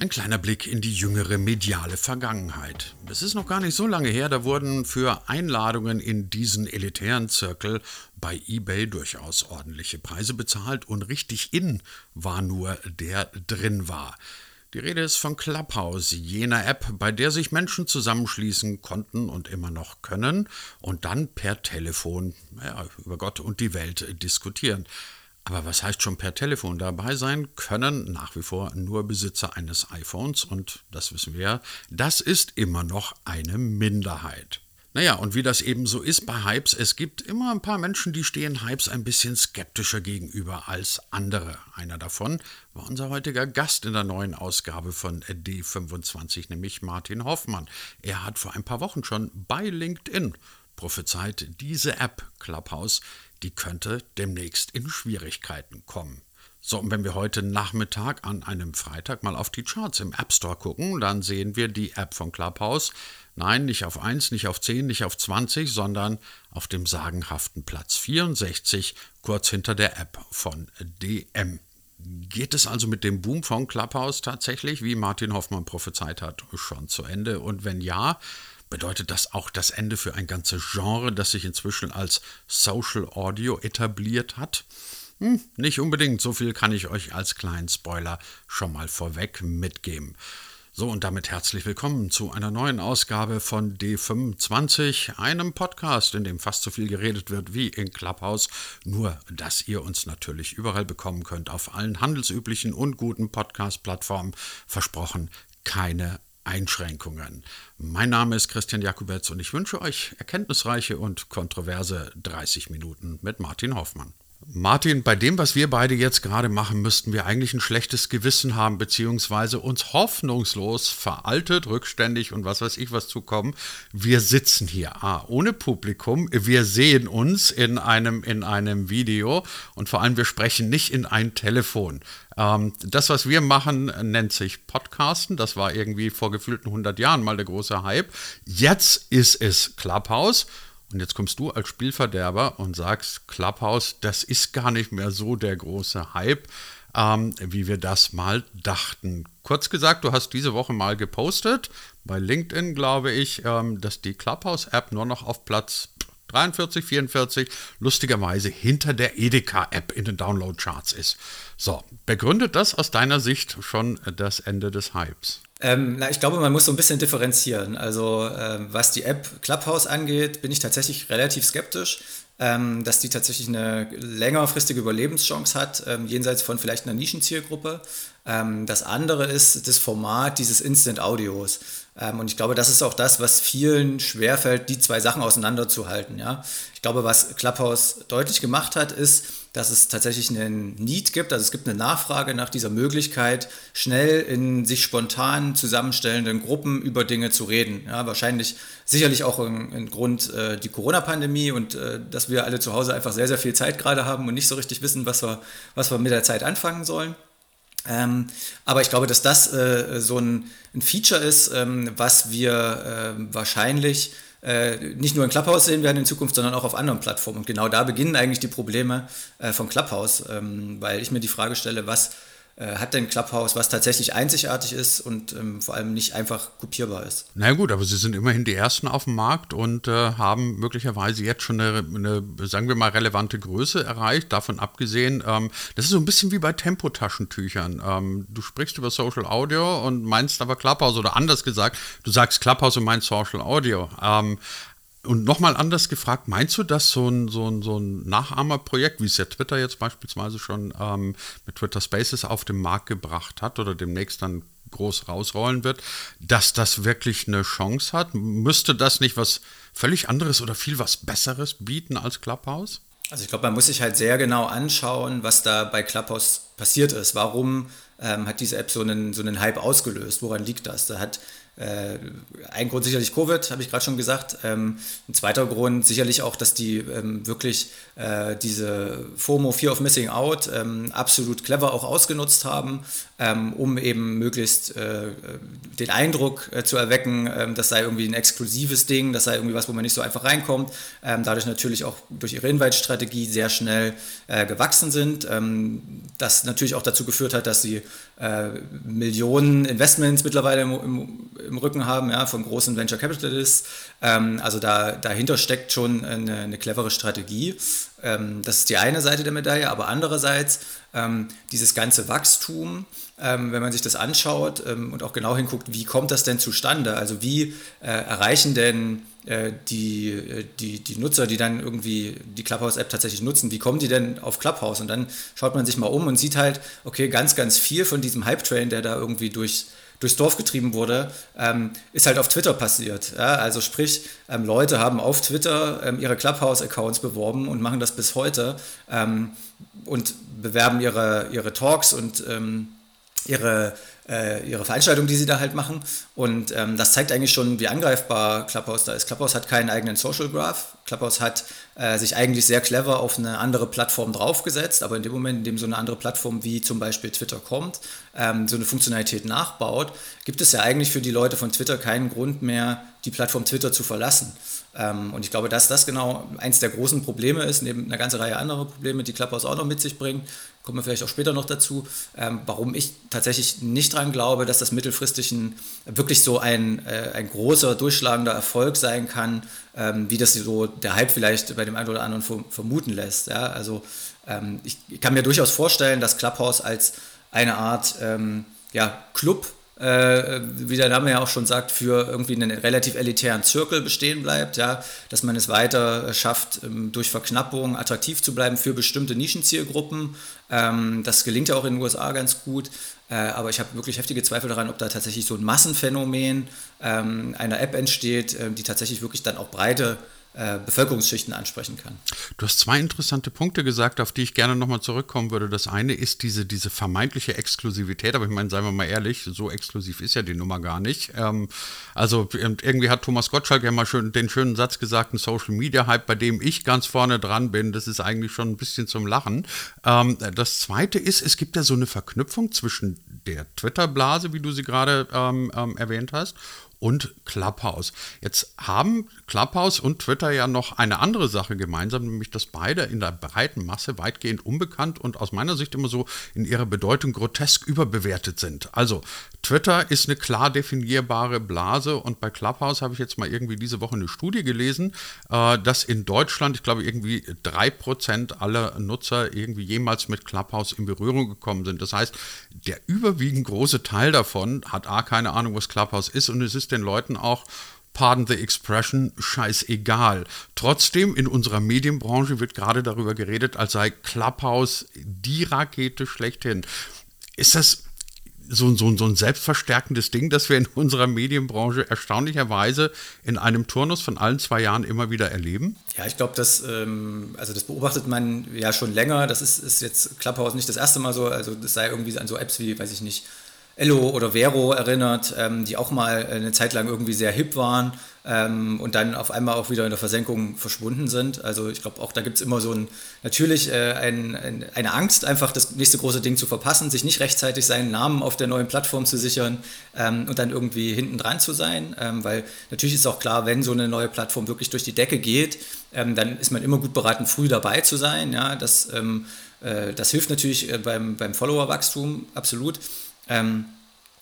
Ein kleiner Blick in die jüngere mediale Vergangenheit. Es ist noch gar nicht so lange her, da wurden für Einladungen in diesen elitären Zirkel bei eBay durchaus ordentliche Preise bezahlt und richtig in war nur der drin war. Die Rede ist von Clubhouse, jener App, bei der sich Menschen zusammenschließen konnten und immer noch können und dann per Telefon ja, über Gott und die Welt diskutieren. Aber was heißt schon per Telefon dabei sein? Können nach wie vor nur Besitzer eines iPhones und das wissen wir, das ist immer noch eine Minderheit. Naja, und wie das eben so ist bei Hypes, es gibt immer ein paar Menschen, die stehen Hypes ein bisschen skeptischer gegenüber als andere. Einer davon war unser heutiger Gast in der neuen Ausgabe von D25, nämlich Martin Hoffmann. Er hat vor ein paar Wochen schon bei LinkedIn prophezeit, diese App Clubhouse die könnte demnächst in Schwierigkeiten kommen. So, und wenn wir heute Nachmittag an einem Freitag mal auf die Charts im App Store gucken, dann sehen wir die App von Clubhouse. Nein, nicht auf 1, nicht auf 10, nicht auf 20, sondern auf dem sagenhaften Platz 64, kurz hinter der App von DM. Geht es also mit dem Boom von Clubhouse tatsächlich, wie Martin Hoffmann prophezeit hat, schon zu Ende? Und wenn ja, Bedeutet das auch das Ende für ein ganzes Genre, das sich inzwischen als Social Audio etabliert hat? Hm, nicht unbedingt, so viel kann ich euch als kleinen Spoiler schon mal vorweg mitgeben. So und damit herzlich willkommen zu einer neuen Ausgabe von D25, einem Podcast, in dem fast so viel geredet wird wie in Clubhouse, nur dass ihr uns natürlich überall bekommen könnt, auf allen handelsüblichen und guten Podcast-Plattformen. Versprochen, keine Einschränkungen. Mein Name ist Christian Jakubetz und ich wünsche euch erkenntnisreiche und kontroverse 30 Minuten mit Martin Hoffmann. Martin, bei dem, was wir beide jetzt gerade machen, müssten wir eigentlich ein schlechtes Gewissen haben, beziehungsweise uns hoffnungslos veraltet, rückständig und was weiß ich was zukommen. Wir sitzen hier, ah, ohne Publikum, wir sehen uns in einem, in einem Video und vor allem wir sprechen nicht in ein Telefon. Ähm, das, was wir machen, nennt sich Podcasten. Das war irgendwie vor gefühlten 100 Jahren mal der große Hype. Jetzt ist es Clubhouse. Und jetzt kommst du als Spielverderber und sagst, Clubhouse, das ist gar nicht mehr so der große Hype, ähm, wie wir das mal dachten. Kurz gesagt, du hast diese Woche mal gepostet, bei LinkedIn glaube ich, ähm, dass die Clubhouse-App nur noch auf Platz 43, 44, lustigerweise hinter der Edeka-App in den Download-Charts ist. So, begründet das aus deiner Sicht schon das Ende des Hypes? Ähm, na, ich glaube, man muss so ein bisschen differenzieren. Also, ähm, was die App Clubhouse angeht, bin ich tatsächlich relativ skeptisch, ähm, dass die tatsächlich eine längerfristige Überlebenschance hat, ähm, jenseits von vielleicht einer Nischenzielgruppe. Ähm, das andere ist das Format dieses Instant Audios. Ähm, und ich glaube, das ist auch das, was vielen schwerfällt, die zwei Sachen auseinanderzuhalten. Ja? Ich glaube, was Clubhouse deutlich gemacht hat, ist, dass es tatsächlich einen Need gibt, also es gibt eine Nachfrage nach dieser Möglichkeit, schnell in sich spontan zusammenstellenden Gruppen über Dinge zu reden. Ja, wahrscheinlich sicherlich auch ein, Grund äh, die Corona-Pandemie und äh, dass wir alle zu Hause einfach sehr, sehr viel Zeit gerade haben und nicht so richtig wissen, was wir, was wir mit der Zeit anfangen sollen. Ähm, aber ich glaube, dass das äh, so ein, ein, Feature ist, ähm, was wir äh, wahrscheinlich äh, nicht nur in Clubhouse sehen werden in Zukunft, sondern auch auf anderen Plattformen. Und genau da beginnen eigentlich die Probleme äh, von Clubhouse, ähm, weil ich mir die Frage stelle, was hat denn Clubhouse, was tatsächlich einzigartig ist und ähm, vor allem nicht einfach kopierbar ist. Na gut, aber sie sind immerhin die Ersten auf dem Markt und äh, haben möglicherweise jetzt schon eine, eine, sagen wir mal, relevante Größe erreicht. Davon abgesehen, ähm, das ist so ein bisschen wie bei Tempotaschentüchern. Ähm, du sprichst über Social Audio und meinst aber Clubhouse oder anders gesagt, du sagst Clubhouse und meinst Social Audio. Und nochmal anders gefragt, meinst du, dass so ein, so ein, so ein Nachahmerprojekt, wie es ja Twitter jetzt beispielsweise schon ähm, mit Twitter Spaces auf den Markt gebracht hat oder demnächst dann groß rausrollen wird, dass das wirklich eine Chance hat? Müsste das nicht was völlig anderes oder viel was Besseres bieten als Clubhouse? Also ich glaube, man muss sich halt sehr genau anschauen, was da bei Clubhouse passiert ist. Warum ähm, hat diese App so einen, so einen Hype ausgelöst? Woran liegt das? Da hat äh, ein Grund sicherlich Covid, habe ich gerade schon gesagt. Ähm, ein zweiter Grund sicherlich auch, dass die ähm, wirklich äh, diese FOMO, Fear of Missing Out, ähm, absolut clever auch ausgenutzt haben, ähm, um eben möglichst äh, den Eindruck äh, zu erwecken, ähm, das sei irgendwie ein exklusives Ding, das sei irgendwie was, wo man nicht so einfach reinkommt. Ähm, dadurch natürlich auch durch ihre Invite-Strategie sehr schnell äh, gewachsen sind. das natürlich auch dazu geführt hat, dass sie äh, Millionen Investments mittlerweile im, im, im, Rücken haben, ja, von großen Venture Capitalists. Ähm, also da, dahinter steckt schon eine, eine clevere Strategie. Ähm, das ist die eine Seite der Medaille, aber andererseits ähm, dieses ganze Wachstum, ähm, wenn man sich das anschaut ähm, und auch genau hinguckt, wie kommt das denn zustande? Also wie äh, erreichen denn äh, die, äh, die, die Nutzer, die dann irgendwie die Clubhouse-App tatsächlich nutzen, wie kommen die denn auf Clubhouse? Und dann schaut man sich mal um und sieht halt, okay, ganz, ganz viel von diesem Hype-Train, der da irgendwie durch durchs Dorf getrieben wurde, ähm, ist halt auf Twitter passiert. Ja? Also sprich, ähm, Leute haben auf Twitter ähm, ihre Clubhouse-Accounts beworben und machen das bis heute ähm, und bewerben ihre, ihre Talks und ähm, ihre äh, ihre Veranstaltung, die sie da halt machen. Und ähm, das zeigt eigentlich schon, wie angreifbar Clubhouse da ist. Clubhouse hat keinen eigenen Social Graph. Clubhouse hat äh, sich eigentlich sehr clever auf eine andere Plattform draufgesetzt, aber in dem Moment, in dem so eine andere Plattform wie zum Beispiel Twitter kommt, ähm, so eine Funktionalität nachbaut, gibt es ja eigentlich für die Leute von Twitter keinen Grund mehr, die Plattform Twitter zu verlassen. Ähm, und ich glaube, dass das genau eins der großen Probleme ist, neben einer ganzen Reihe anderer Probleme, die Clubhouse auch noch mit sich bringt, kommen wir vielleicht auch später noch dazu, ähm, warum ich tatsächlich nicht daran glaube, dass das mittelfristig ein, wirklich so ein, äh, ein großer, durchschlagender Erfolg sein kann, ähm, wie das so der Hype vielleicht bei dem einen oder anderen vermuten lässt. Ja? Also ähm, ich, ich, kann mir durchaus vorstellen, dass Clubhouse als eine Art ähm, ja, Club äh, wie der Name ja auch schon sagt, für irgendwie einen relativ elitären Zirkel bestehen bleibt, ja, dass man es weiter schafft, ähm, durch Verknappung attraktiv zu bleiben für bestimmte Nischenzielgruppen. Ähm, das gelingt ja auch in den USA ganz gut, äh, aber ich habe wirklich heftige Zweifel daran, ob da tatsächlich so ein Massenphänomen ähm, einer App entsteht, äh, die tatsächlich wirklich dann auch breite äh, Bevölkerungsschichten ansprechen kann. Du hast zwei interessante Punkte gesagt, auf die ich gerne nochmal zurückkommen würde. Das eine ist diese, diese vermeintliche Exklusivität, aber ich meine, seien wir mal ehrlich, so exklusiv ist ja die Nummer gar nicht. Ähm, also irgendwie hat Thomas Gottschalk ja mal schön, den schönen Satz gesagt, ein Social Media Hype, bei dem ich ganz vorne dran bin, das ist eigentlich schon ein bisschen zum Lachen. Ähm, das zweite ist, es gibt ja so eine Verknüpfung zwischen der Twitter-Blase, wie du sie gerade ähm, ähm erwähnt hast, und Clubhouse. Jetzt haben Clubhouse und Twitter ja noch eine andere Sache gemeinsam, nämlich dass beide in der breiten Masse weitgehend unbekannt und aus meiner Sicht immer so in ihrer Bedeutung grotesk überbewertet sind. Also Twitter ist eine klar definierbare Blase und bei Clubhouse habe ich jetzt mal irgendwie diese Woche eine Studie gelesen, äh, dass in Deutschland, ich glaube, irgendwie 3% aller Nutzer irgendwie jemals mit Clubhouse in Berührung gekommen sind. Das heißt, der überwiegend große Teil davon hat A, keine Ahnung, was Clubhouse ist und es ist den Leuten auch pardon the expression, scheißegal. Trotzdem, in unserer Medienbranche wird gerade darüber geredet, als sei Clubhouse die Rakete schlechthin. Ist das so, so, so ein selbstverstärkendes Ding, das wir in unserer Medienbranche erstaunlicherweise in einem Turnus von allen zwei Jahren immer wieder erleben? Ja, ich glaube, das, ähm, also das beobachtet man ja schon länger. Das ist, ist jetzt Clubhouse nicht das erste Mal so. Also das sei irgendwie an so Apps wie, weiß ich nicht, Ello oder Vero erinnert, ähm, die auch mal eine Zeit lang irgendwie sehr hip waren ähm, und dann auf einmal auch wieder in der Versenkung verschwunden sind. Also ich glaube, auch da gibt es immer so ein, natürlich äh, ein, ein, eine Angst, einfach das nächste große Ding zu verpassen, sich nicht rechtzeitig seinen Namen auf der neuen Plattform zu sichern ähm, und dann irgendwie hinten dran zu sein. Ähm, weil natürlich ist auch klar, wenn so eine neue Plattform wirklich durch die Decke geht, ähm, dann ist man immer gut beraten, früh dabei zu sein. Ja? Das, ähm, äh, das hilft natürlich äh, beim, beim Follower-Wachstum absolut. Ähm,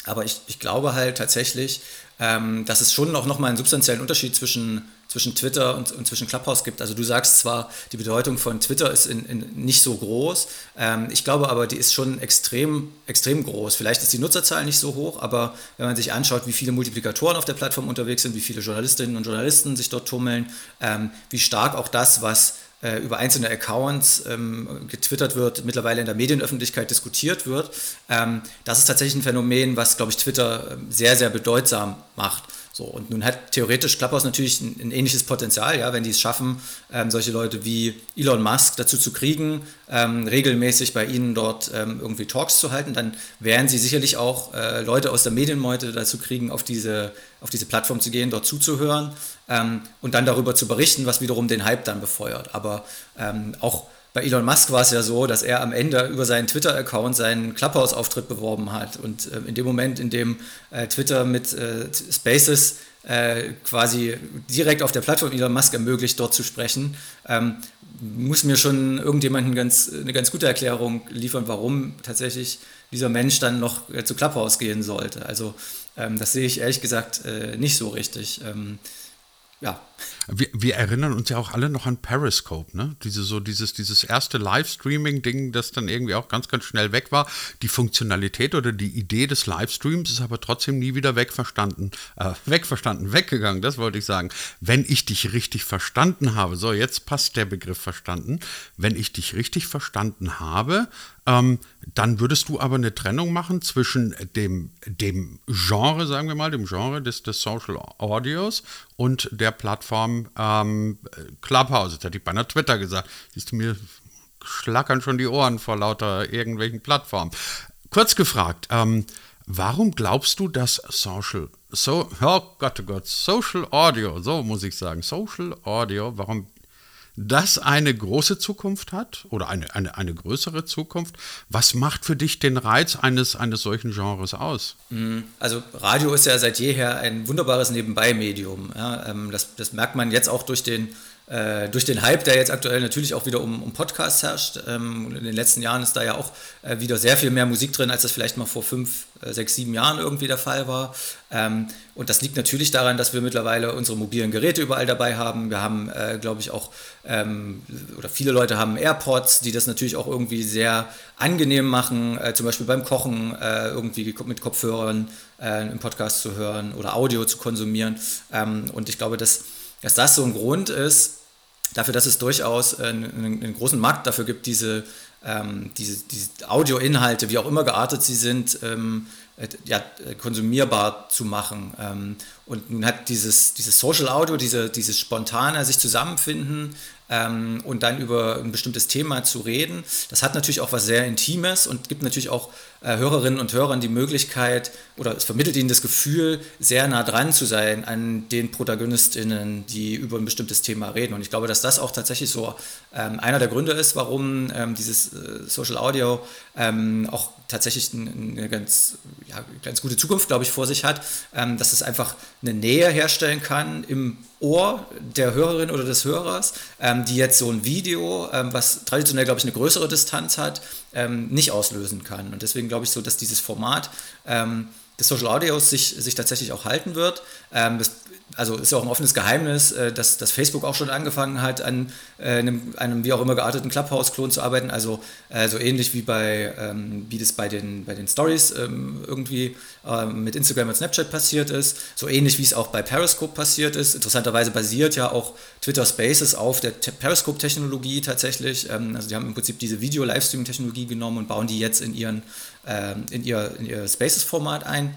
aber ich, ich glaube halt tatsächlich, ähm, dass es schon noch, noch mal einen substanziellen Unterschied zwischen, zwischen Twitter und, und zwischen Clubhouse gibt. Also du sagst zwar, die Bedeutung von Twitter ist in, in nicht so groß, ähm, ich glaube aber, die ist schon extrem, extrem groß. Vielleicht ist die Nutzerzahl nicht so hoch, aber wenn man sich anschaut, wie viele Multiplikatoren auf der Plattform unterwegs sind, wie viele Journalistinnen und Journalisten sich dort tummeln, ähm, wie stark auch das, was äh, über einzelne Accounts ähm, getwittert wird, mittlerweile in der Medienöffentlichkeit diskutiert wird. Ähm, das ist tatsächlich ein Phänomen, was, glaube ich, Twitter ähm, sehr, sehr bedeutsam macht. So, und nun hat theoretisch Clubhouse natürlich ein, ein ähnliches Potenzial, ja, wenn die es schaffen, ähm, solche Leute wie Elon Musk dazu zu kriegen, ähm, regelmäßig bei ihnen dort ähm, irgendwie Talks zu halten, dann werden sie sicherlich auch äh, Leute aus der Medienmeute dazu kriegen, auf diese, auf diese Plattform zu gehen, dort zuzuhören ähm, und dann darüber zu berichten, was wiederum den Hype dann befeuert. Aber ähm, auch bei Elon Musk war es ja so, dass er am Ende über seinen Twitter-Account seinen Clubhouse-Auftritt beworben hat. Und äh, in dem Moment, in dem äh, Twitter mit äh, Spaces äh, quasi direkt auf der Plattform Elon Musk ermöglicht, dort zu sprechen, ähm, muss mir schon irgendjemand ganz, eine ganz gute Erklärung liefern, warum tatsächlich dieser Mensch dann noch äh, zu Clubhouse gehen sollte. Also ähm, das sehe ich ehrlich gesagt äh, nicht so richtig. Ähm, ja. Wir, wir, erinnern uns ja auch alle noch an Periscope, ne? Diese, so dieses, dieses erste Livestreaming-Ding, das dann irgendwie auch ganz, ganz schnell weg war. Die Funktionalität oder die Idee des Livestreams ist aber trotzdem nie wieder wegverstanden, äh, wegverstanden, weggegangen, das wollte ich sagen. Wenn ich dich richtig verstanden habe, so jetzt passt der Begriff verstanden, wenn ich dich richtig verstanden habe, ähm, dann würdest du aber eine Trennung machen zwischen dem, dem Genre, sagen wir mal, dem Genre des, des Social Audios und der Plattform ähm, Clubhouse. Jetzt hätte ich beinahe Twitter gesagt. Siehst du, mir schlackern schon die Ohren vor lauter irgendwelchen Plattformen. Kurz gefragt, ähm, warum glaubst du, dass Social, so, oh Gott, oh Gott, Social Audio, so muss ich sagen, Social Audio, warum das eine große Zukunft hat oder eine, eine, eine größere Zukunft. Was macht für dich den Reiz eines, eines solchen Genres aus? Mhm. Also Radio ist ja seit jeher ein wunderbares Nebenbei-Medium. Ja, ähm, das, das merkt man jetzt auch durch den äh, durch den Hype, der jetzt aktuell natürlich auch wieder um, um Podcasts herrscht. Ähm, in den letzten Jahren ist da ja auch äh, wieder sehr viel mehr Musik drin, als das vielleicht mal vor fünf, äh, sechs, sieben Jahren irgendwie der Fall war. Ähm, und das liegt natürlich daran, dass wir mittlerweile unsere mobilen Geräte überall dabei haben. Wir haben, äh, glaube ich, auch, ähm, oder viele Leute haben AirPods, die das natürlich auch irgendwie sehr angenehm machen, äh, zum Beispiel beim Kochen äh, irgendwie mit Kopfhörern einen Podcast zu hören oder Audio zu konsumieren. Ähm, und ich glaube, dass dass das so ein Grund ist, dafür, dass es durchaus einen, einen großen Markt dafür gibt, diese, ähm, diese, diese Audioinhalte, wie auch immer geartet sie sind, ähm, äh, ja, konsumierbar zu machen. Ähm, und nun hat dieses, dieses Social Audio, diese, dieses spontane sich zusammenfinden, ähm, und dann über ein bestimmtes Thema zu reden. Das hat natürlich auch was sehr Intimes und gibt natürlich auch Hörerinnen und Hörern die Möglichkeit oder es vermittelt ihnen das Gefühl, sehr nah dran zu sein an den ProtagonistInnen, die über ein bestimmtes Thema reden. Und ich glaube, dass das auch tatsächlich so ähm, einer der Gründe ist, warum ähm, dieses äh, Social Audio ähm, auch tatsächlich eine ganz, ja, ganz gute Zukunft, glaube ich, vor sich hat, ähm, dass es einfach eine Nähe herstellen kann im Ohr der Hörerin oder des Hörers, ähm, die jetzt so ein Video, ähm, was traditionell, glaube ich, eine größere Distanz hat, nicht auslösen kann. Und deswegen glaube ich so, dass dieses Format ähm, des Social Audios sich, sich tatsächlich auch halten wird. Ähm, das also ist ja auch ein offenes Geheimnis, äh, dass, dass Facebook auch schon angefangen hat, an äh, einem, einem wie auch immer gearteten Clubhouse-Klon zu arbeiten. Also äh, so ähnlich wie bei ähm, wie das bei den, bei den Stories ähm, irgendwie ähm, mit Instagram und Snapchat passiert ist. So ähnlich wie es auch bei Periscope passiert ist. Interessanterweise basiert ja auch Twitter Spaces auf der Periscope-Technologie tatsächlich. Ähm, also die haben im Prinzip diese Video-Livestream-Technologie genommen und bauen die jetzt in, ihren, ähm, in ihr, in ihr Spaces-Format ein.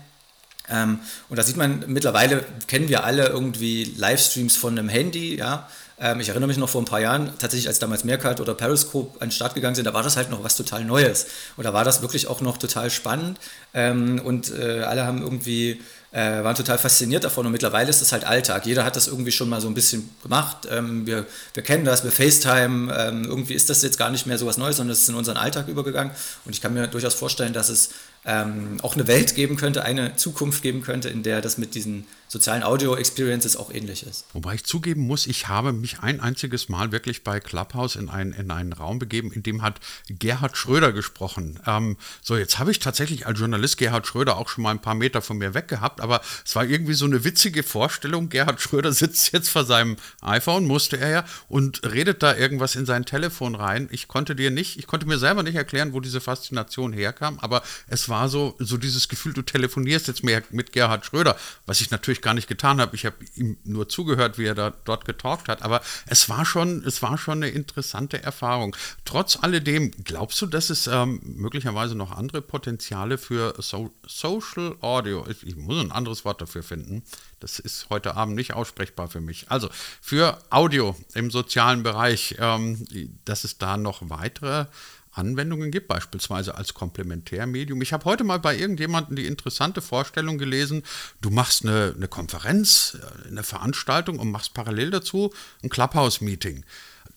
Ähm, und da sieht man, mittlerweile kennen wir alle irgendwie Livestreams von einem Handy, ja. Ähm, ich erinnere mich noch vor ein paar Jahren, tatsächlich als damals Meerkat oder Periscope an den Start gegangen sind, da war das halt noch was total Neues. Und da war das wirklich auch noch total spannend. Ähm, und äh, alle haben irgendwie äh, waren total fasziniert davon und mittlerweile ist das halt Alltag. Jeder hat das irgendwie schon mal so ein bisschen gemacht. Ähm, wir, wir kennen das, wir FaceTime. Ähm, irgendwie ist das jetzt gar nicht mehr so was Neues, sondern es ist in unseren Alltag übergegangen. Und ich kann mir durchaus vorstellen, dass es ähm, auch eine Welt geben könnte, eine Zukunft geben könnte, in der das mit diesen sozialen Audio-Experiences auch ähnlich ist. Wobei ich zugeben muss, ich habe mich ein einziges Mal wirklich bei Clubhouse in, ein, in einen Raum begeben, in dem hat Gerhard Schröder gesprochen. Ähm, so, jetzt habe ich tatsächlich als Journalist Gerhard Schröder auch schon mal ein paar Meter von mir weg gehabt, aber es war irgendwie so eine witzige Vorstellung. Gerhard Schröder sitzt jetzt vor seinem iPhone, musste er ja, und redet da irgendwas in sein Telefon rein. Ich konnte dir nicht, ich konnte mir selber nicht erklären, wo diese Faszination herkam, aber es war so, so dieses Gefühl, du telefonierst jetzt mehr mit Gerhard Schröder, was ich natürlich ich gar nicht getan habe. Ich habe ihm nur zugehört, wie er da, dort getalkt hat. Aber es war schon, es war schon eine interessante Erfahrung. Trotz alledem, glaubst du, dass es ähm, möglicherweise noch andere Potenziale für so Social Audio, ich, ich muss ein anderes Wort dafür finden, das ist heute Abend nicht aussprechbar für mich. Also für Audio im sozialen Bereich, ähm, dass es da noch weitere Anwendungen gibt, beispielsweise als Komplementärmedium. Ich habe heute mal bei irgendjemandem die interessante Vorstellung gelesen, du machst eine, eine Konferenz, äh, eine Veranstaltung und machst parallel dazu ein Clubhouse-Meeting.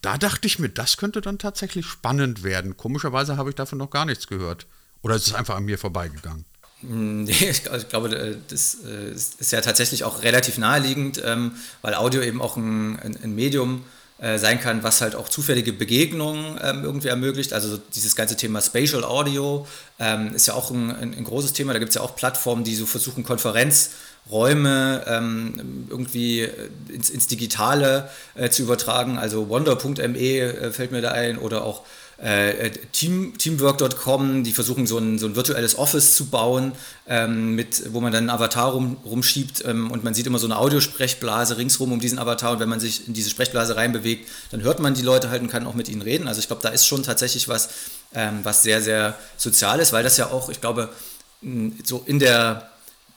Da dachte ich mir, das könnte dann tatsächlich spannend werden. Komischerweise habe ich davon noch gar nichts gehört. Oder ist es einfach an mir vorbeigegangen? Hm, ich, glaube, äh, das äh, ist ja tatsächlich auch relativ naheliegend, ähm, weil Audio eben auch ein, ein Medium äh, sein kann, was halt auch zufällige Begegnungen ähm, irgendwie ermöglicht. Also dieses ganze Thema Spatial Audio ähm, ist ja auch ein, ein großes Thema. Da gibt es ja auch Plattformen, die so versuchen, Konferenzräume ähm, irgendwie ins, ins Digitale äh, zu übertragen. Also wonder.me äh, fällt mir da ein oder auch äh, Team, Teamwork.com, die versuchen so ein, so ein virtuelles Office zu bauen, ähm, mit, wo man dann einen Avatar rum, rumschiebt ähm, und man sieht immer so eine Audiosprechblase ringsrum um diesen Avatar und wenn man sich in diese Sprechblase reinbewegt, dann hört man die Leute halt und kann auch mit ihnen reden. Also ich glaube, da ist schon tatsächlich was, ähm, was sehr, sehr sozial ist, weil das ja auch, ich glaube, so in der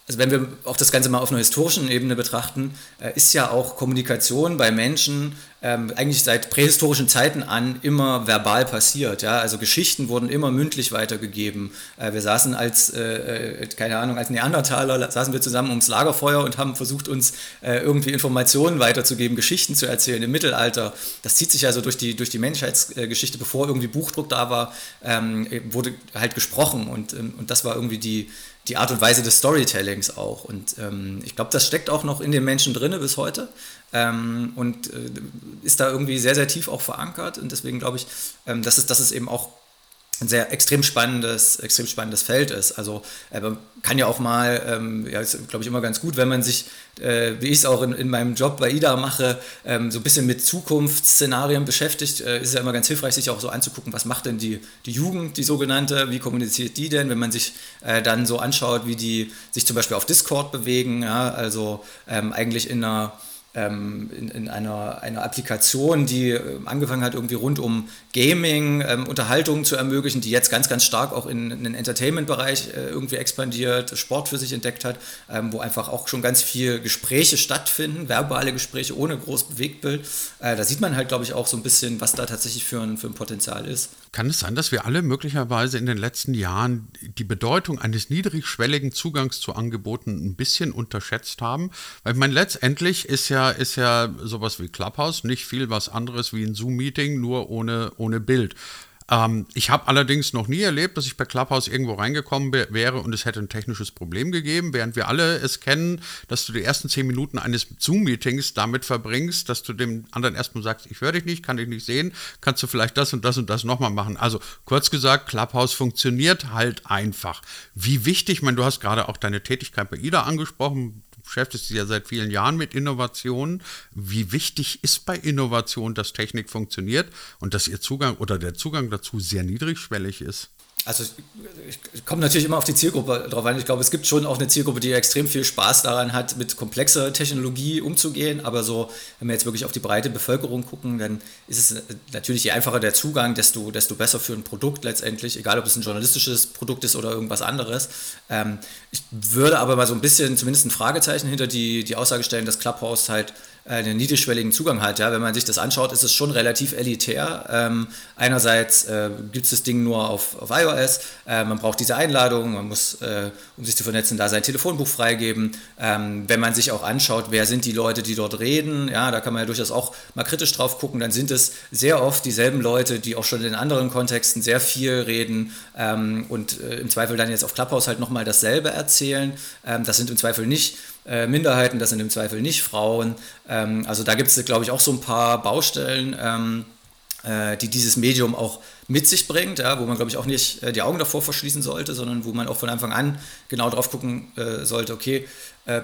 also wenn wir auch das Ganze mal auf einer historischen Ebene betrachten, äh, ist ja auch Kommunikation bei Menschen ähm, eigentlich seit prähistorischen Zeiten an immer verbal passiert. Ja? Also Geschichten wurden immer mündlich weitergegeben. Äh, wir saßen als, äh, äh keine Ahnung, als Neandertaler, saßen wir zusammen ums Lagerfeuer und haben versucht, uns äh, irgendwie Informationen weiterzugeben, Geschichten zu erzählen. Im Mittelalter, das zieht sich also durch die, durch die Menschheitsgeschichte, bevor irgendwie Buchdruck da war, ähm, wurde halt gesprochen und, ähm, und das war irgendwie die, die Art und Weise des Storytellings auch. Und ähm, ich glaube, das steckt auch noch in den Menschen drinne bis heute ähm, und äh, ist da irgendwie sehr, sehr tief auch verankert. Und deswegen glaube ich, ähm, dass, es, dass es eben auch ein sehr extrem spannendes, extrem spannendes Feld ist. Also äh, man kann ja auch mal, ähm, ja, ist glaube ich immer ganz gut, wenn man sich, äh, wie ich es auch in, in meinem Job bei IDA mache, ähm, so ein bisschen mit Zukunftsszenarien beschäftigt, äh, ist ja immer ganz hilfreich, sich auch so anzugucken, was macht denn die, die Jugend, die sogenannte, wie kommuniziert die denn, wenn man sich äh, dann so anschaut, wie die sich zum Beispiel auf Discord bewegen, ja, also ähm, eigentlich in einer in, in einer, einer Applikation, die äh, angefangen hat, irgendwie rund um Gaming, ähm, Unterhaltung zu ermöglichen, die jetzt ganz, ganz stark auch in, in den Entertainment-Bereich äh, irgendwie expandiert, Sport für sich entdeckt hat, ähm, wo einfach auch schon ganz viel Gespräche stattfinden, verbale Gespräche ohne großes Bewegtbild. Äh, da sieht man halt, glaube ich, auch so ein bisschen, was da tatsächlich für ein, für ein Potenzial ist. Kann es sein, dass wir alle möglicherweise in den letzten Jahren die Bedeutung eines niedrigschwelligen Zugangs zu Angeboten ein bisschen unterschätzt haben? Weil ich meine, letztendlich ist ja, ist ja sowas wie Clubhouse nicht viel was anderes wie ein Zoom-Meeting, nur ohne, ohne Bild. Ähm, ich habe allerdings noch nie erlebt, dass ich per Clubhouse irgendwo reingekommen wäre und es hätte ein technisches Problem gegeben, während wir alle es kennen, dass du die ersten zehn Minuten eines Zoom-Meetings damit verbringst, dass du dem anderen erstmal sagst, ich höre dich nicht, kann dich nicht sehen, kannst du vielleicht das und das und das nochmal machen. Also kurz gesagt, Clubhouse funktioniert halt einfach. Wie wichtig, ich meine, du hast gerade auch deine Tätigkeit bei IDA angesprochen, beschäftigst dich ja seit vielen Jahren mit Innovationen. Wie wichtig ist bei Innovation, dass Technik funktioniert und dass ihr Zugang oder der Zugang dazu sehr niedrigschwellig ist? Also ich komme natürlich immer auf die Zielgruppe drauf an. Ich glaube, es gibt schon auch eine Zielgruppe, die extrem viel Spaß daran hat, mit komplexer Technologie umzugehen. Aber so, wenn wir jetzt wirklich auf die breite Bevölkerung gucken, dann ist es natürlich, je einfacher der Zugang, desto, desto besser für ein Produkt letztendlich, egal ob es ein journalistisches Produkt ist oder irgendwas anderes. Ähm, ich würde aber mal so ein bisschen zumindest ein Fragezeichen hinter die, die Aussage stellen, dass Clubhouse halt einen niedrigschwelligen Zugang hat. Ja? Wenn man sich das anschaut, ist es schon relativ elitär. Ähm, einerseits äh, gibt es das Ding nur auf, auf iOS, äh, man braucht diese Einladung, man muss, äh, um sich zu vernetzen, da sein Telefonbuch freigeben. Ähm, wenn man sich auch anschaut, wer sind die Leute, die dort reden, ja, da kann man ja durchaus auch mal kritisch drauf gucken, dann sind es sehr oft dieselben Leute, die auch schon in anderen Kontexten sehr viel reden ähm, und äh, im Zweifel dann jetzt auf Clubhouse halt nochmal dasselbe erzählen. Ähm, das sind im Zweifel nicht äh, Minderheiten, das sind im Zweifel nicht Frauen. Ähm, also da gibt es, glaube ich, auch so ein paar Baustellen, ähm, äh, die dieses Medium auch mit sich bringt, ja, wo man, glaube ich, auch nicht äh, die Augen davor verschließen sollte, sondern wo man auch von Anfang an genau drauf gucken äh, sollte, okay, äh,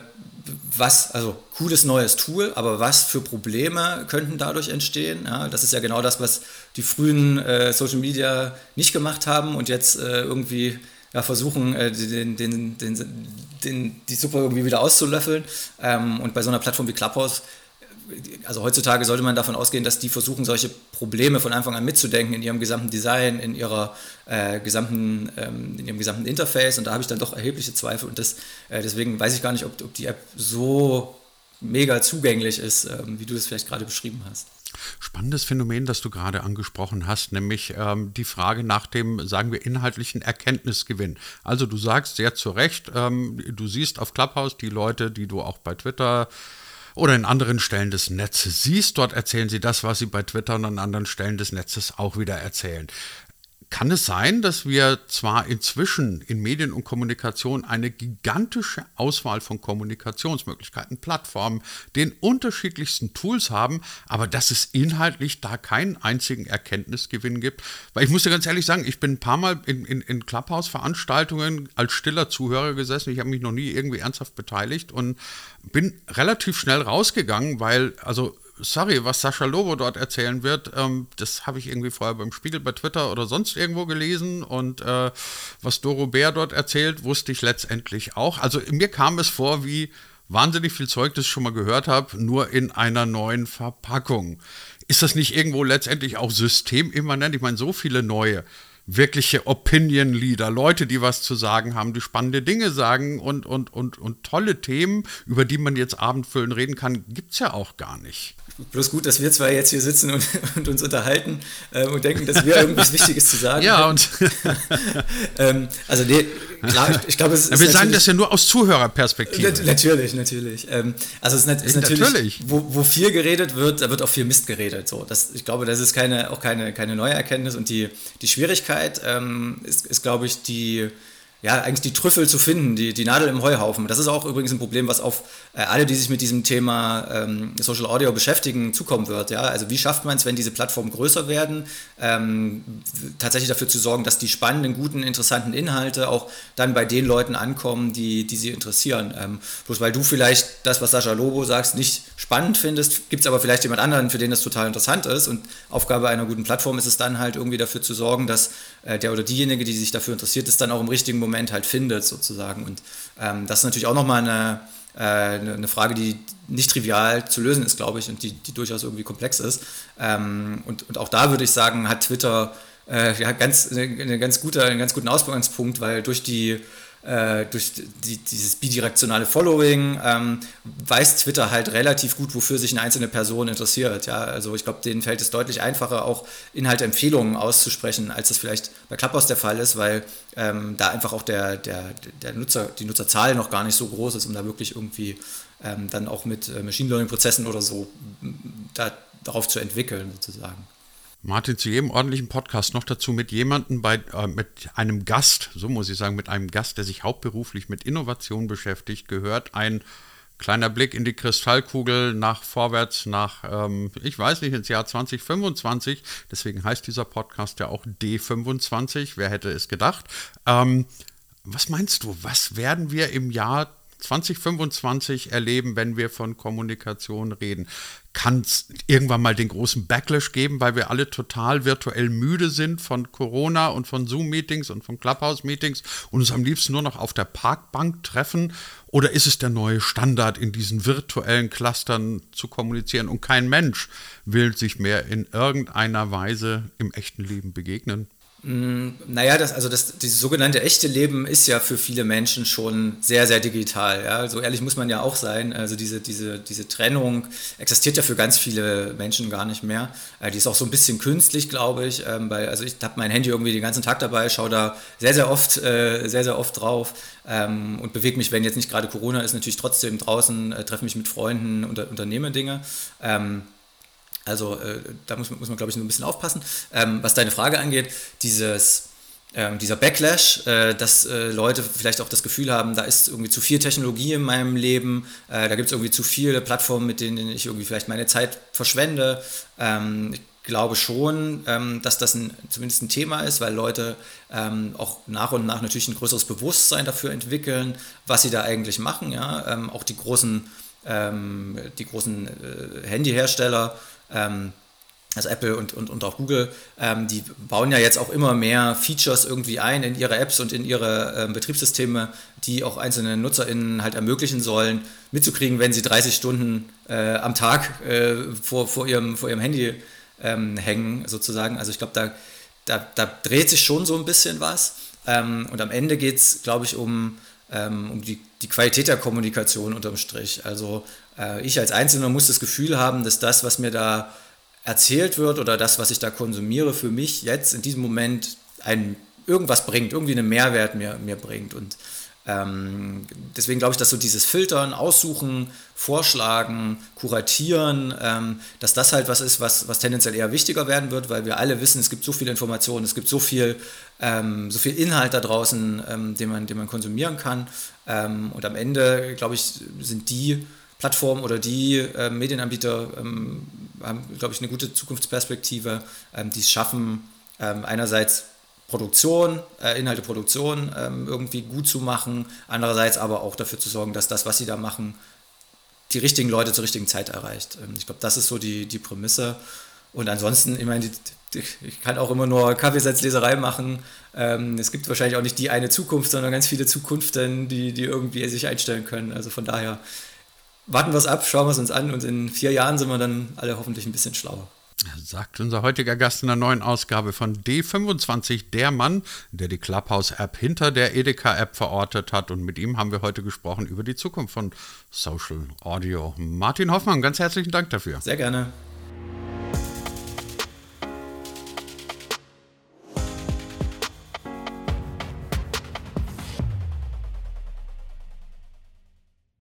was, also cooles neues Tool, aber was für Probleme könnten dadurch entstehen? Ja, das ist ja genau das, was die frühen äh, Social Media nicht gemacht haben und jetzt irgendwie ja, versuchen, äh, den, den, den, den, die Suppe irgendwie wieder auszulöffeln. Ähm, und bei so einer Plattform wie Clubhouse also heutzutage sollte man davon ausgehen, dass die versuchen, solche Probleme von Anfang an mitzudenken in ihrem gesamten Design, in, ihrer, äh, gesamten, ähm, in ihrem gesamten Interface. Und da habe ich dann doch erhebliche Zweifel. Und das, äh, deswegen weiß ich gar nicht, ob, ob die App so mega zugänglich ist, ähm, wie du es vielleicht gerade beschrieben hast. Spannendes Phänomen, das du gerade angesprochen hast, nämlich ähm, die Frage nach dem, sagen wir, inhaltlichen Erkenntnisgewinn. Also du sagst sehr zu Recht, ähm, du siehst auf Clubhouse die Leute, die du auch bei Twitter oder in anderen Stellen des Netzes siehst. Dort erzählen sie das, was sie bei Twitter und an anderen Stellen des Netzes auch wieder erzählen. Kann es sein, dass wir zwar inzwischen in Medien und Kommunikation eine gigantische Auswahl von Kommunikationsmöglichkeiten, Plattformen, den unterschiedlichsten Tools haben, aber dass es inhaltlich da keinen einzigen Erkenntnisgewinn gibt? Weil ich muss dir ganz ehrlich sagen, ich bin ein paar Mal in, in, in Clubhouse-Veranstaltungen als stiller Zuhörer gesessen. Ich habe mich noch nie irgendwie ernsthaft beteiligt und bin relativ schnell rausgegangen, weil, also sorry, was Sascha Lobo dort erzählen wird, ähm, das habe ich irgendwie vorher beim Spiegel bei Twitter oder sonst irgendwo gelesen und äh, was Doro Bär dort erzählt, wusste ich letztendlich auch. Also mir kam es vor wie wahnsinnig viel Zeug, das ich schon mal gehört habe, nur in einer neuen Verpackung. Ist das nicht irgendwo letztendlich auch systemimmanent? Ich meine, so viele neue wirkliche Opinion Leader, Leute, die was zu sagen haben, die spannende Dinge sagen und, und, und, und tolle Themen, über die man jetzt abendfüllend reden kann, gibt es ja auch gar nicht. Bloß gut, dass wir zwei jetzt hier sitzen und, und uns unterhalten äh, und denken, dass wir irgendwas Wichtiges zu sagen ja, haben. und ähm, also nee, klar, ich, ich glaube, es ist. Wir sagen das ja nur aus Zuhörerperspektive. natürlich, natürlich. Ähm, also es ist, ist natürlich, natürlich. Wo, wo, viel geredet wird, da wird auch viel Mist geredet. So, das, ich glaube, das ist keine, auch keine, keine neue Erkenntnis und die, die Schwierigkeit ähm, ist, ist, glaube ich, die ja, eigentlich die Trüffel zu finden, die, die Nadel im Heuhaufen. Das ist auch übrigens ein Problem, was auf äh, alle, die sich mit diesem Thema ähm, Social Audio beschäftigen, zukommen wird. Ja? Also wie schafft man es, wenn diese Plattformen größer werden, ähm, tatsächlich dafür zu sorgen, dass die spannenden, guten, interessanten Inhalte auch dann bei den Leuten ankommen, die, die sie interessieren. Ähm, bloß weil du vielleicht das, was Sascha Lobo sagst, nicht spannend findest, gibt es aber vielleicht jemand anderen, für den das total interessant ist. Und Aufgabe einer guten Plattform ist es dann halt irgendwie dafür zu sorgen, dass äh, der oder diejenige, die sich dafür interessiert, es dann auch im richtigen Moment Moment halt findet, sozusagen. Und ähm, das ist natürlich auch nochmal eine, äh, eine, eine Frage, die nicht trivial zu lösen ist, glaube ich, und die, die durchaus irgendwie komplex ist. Ähm, und, und auch da würde ich sagen, hat Twitter äh, ja, ganz, eine, eine ganz gute, einen ganz guten Ausgangspunkt, weil durch die äh, durch die, dieses bidirektionale Following ähm, weiß Twitter halt relativ gut, wofür sich eine einzelne Person interessiert. Ja? Also ich glaube, denen fällt es deutlich einfacher, auch Inhaltempfehlungen auszusprechen, als das vielleicht bei Clubhouse der Fall ist, weil ähm, da einfach auch der, der, der Nutzer, die Nutzerzahl noch gar nicht so groß ist, um da wirklich irgendwie ähm, dann auch mit äh, Machine Learning-Prozessen oder so da, darauf zu entwickeln, sozusagen. Martin, zu jedem ordentlichen Podcast noch dazu mit jemandem, bei, äh, mit einem Gast, so muss ich sagen, mit einem Gast, der sich hauptberuflich mit Innovation beschäftigt, gehört ein kleiner Blick in die Kristallkugel nach vorwärts, nach, ähm, ich weiß nicht, ins Jahr 2025. Deswegen heißt dieser Podcast ja auch D25. Wer hätte es gedacht? Ähm, was meinst du, was werden wir im Jahr 2025 erleben, wenn wir von Kommunikation reden? Kann es irgendwann mal den großen Backlash geben, weil wir alle total virtuell müde sind von Corona und von Zoom-Meetings und von Clubhouse-Meetings und uns am liebsten nur noch auf der Parkbank treffen? Oder ist es der neue Standard, in diesen virtuellen Clustern zu kommunizieren und kein Mensch will sich mehr in irgendeiner Weise im echten Leben begegnen? Mm, naja, das, also das, dieses sogenannte echte Leben ist ja für viele Menschen schon sehr, sehr digital. Ja? So ehrlich muss man ja auch sein. Also diese, diese, diese Trennung existiert ja für ganz viele Menschen gar nicht mehr. Äh, die ist auch so ein bisschen künstlich, glaube ich. Ähm, weil, also ich habe mein Handy irgendwie den ganzen Tag dabei, schaue da sehr, sehr oft, äh, sehr, sehr oft drauf ähm, und bewege mich, wenn jetzt nicht gerade Corona ist, natürlich trotzdem draußen, äh, treffe mich mit Freunden und unternehme Dinge. Also äh, da muss, muss man, glaube ich, ein bisschen aufpassen. Ähm, was deine Frage angeht, dieses, ähm, dieser Backlash, äh, dass äh, Leute vielleicht auch das Gefühl haben, da ist irgendwie zu viel Technologie in meinem Leben, äh, da gibt es irgendwie zu viele Plattformen, mit denen ich irgendwie vielleicht meine Zeit verschwende. Ähm, ich glaube schon, ähm, dass das ein, zumindest ein Thema ist, weil Leute ähm, auch nach und nach natürlich ein größeres Bewusstsein dafür entwickeln, was sie da eigentlich machen. Ja? Ähm, auch die großen, die großen äh, Handyhersteller ähm, also Apple und, und, und auch Google, ähm, die bauen ja jetzt auch immer mehr Features irgendwie ein in ihre Apps und in ihre ähm, Betriebssysteme, die auch einzelne NutzerInnen halt ermöglichen sollen, mitzukriegen, wenn sie 30 Stunden äh, am Tag äh, vor, vor, ihrem, vor ihrem Handy ähm, hängen, sozusagen. Also ich glaube, da, da, da dreht sich schon so ein bisschen was. Ähm, und am Ende geht es, glaube ich, um, ähm, um die, die Qualität der Kommunikation unterm Strich. Also äh, ich als Einzelner muss das Gefühl haben, dass das, was mir da erzählt wird oder das, was ich da konsumiere, für mich jetzt in diesem Moment ein, irgendwas bringt, irgendwie einen Mehrwert mir, mir bringt. Und ähm, deswegen glaube ich, dass so dieses Filtern, Aussuchen, Vorschlagen, Kuratieren, ähm, dass das halt was ist, was, was tendenziell eher wichtiger werden wird, weil wir alle wissen, es gibt so viele Informationen, es gibt so viel, ähm, so viel Inhalt da draußen, ähm, den, man, den man konsumieren kann. Ähm, und am Ende, glaube ich, sind die Plattformen oder die äh, Medienanbieter ähm, haben, glaube ich, eine gute Zukunftsperspektive, die es schaffen, einerseits Produktion, äh, Inhalte Produktion ähm, irgendwie gut zu machen, andererseits aber auch dafür zu sorgen, dass das, was sie da machen, die richtigen Leute zur richtigen Zeit erreicht. Ähm, ich glaube, das ist so die, die Prämisse. Und ansonsten, ich meine, ich kann auch immer nur Kaffeesatzleserei machen. Ähm, es gibt wahrscheinlich auch nicht die eine Zukunft, sondern ganz viele Zukunften, die, die irgendwie sich einstellen können. Also von daher warten wir es ab, schauen wir es uns an und in vier Jahren sind wir dann alle hoffentlich ein bisschen schlauer. Sagt unser heutiger Gast in der neuen Ausgabe von D25, der Mann, der die Clubhouse-App hinter der Edeka-App verortet hat. Und mit ihm haben wir heute gesprochen über die Zukunft von Social Audio. Martin Hoffmann, ganz herzlichen Dank dafür. Sehr gerne.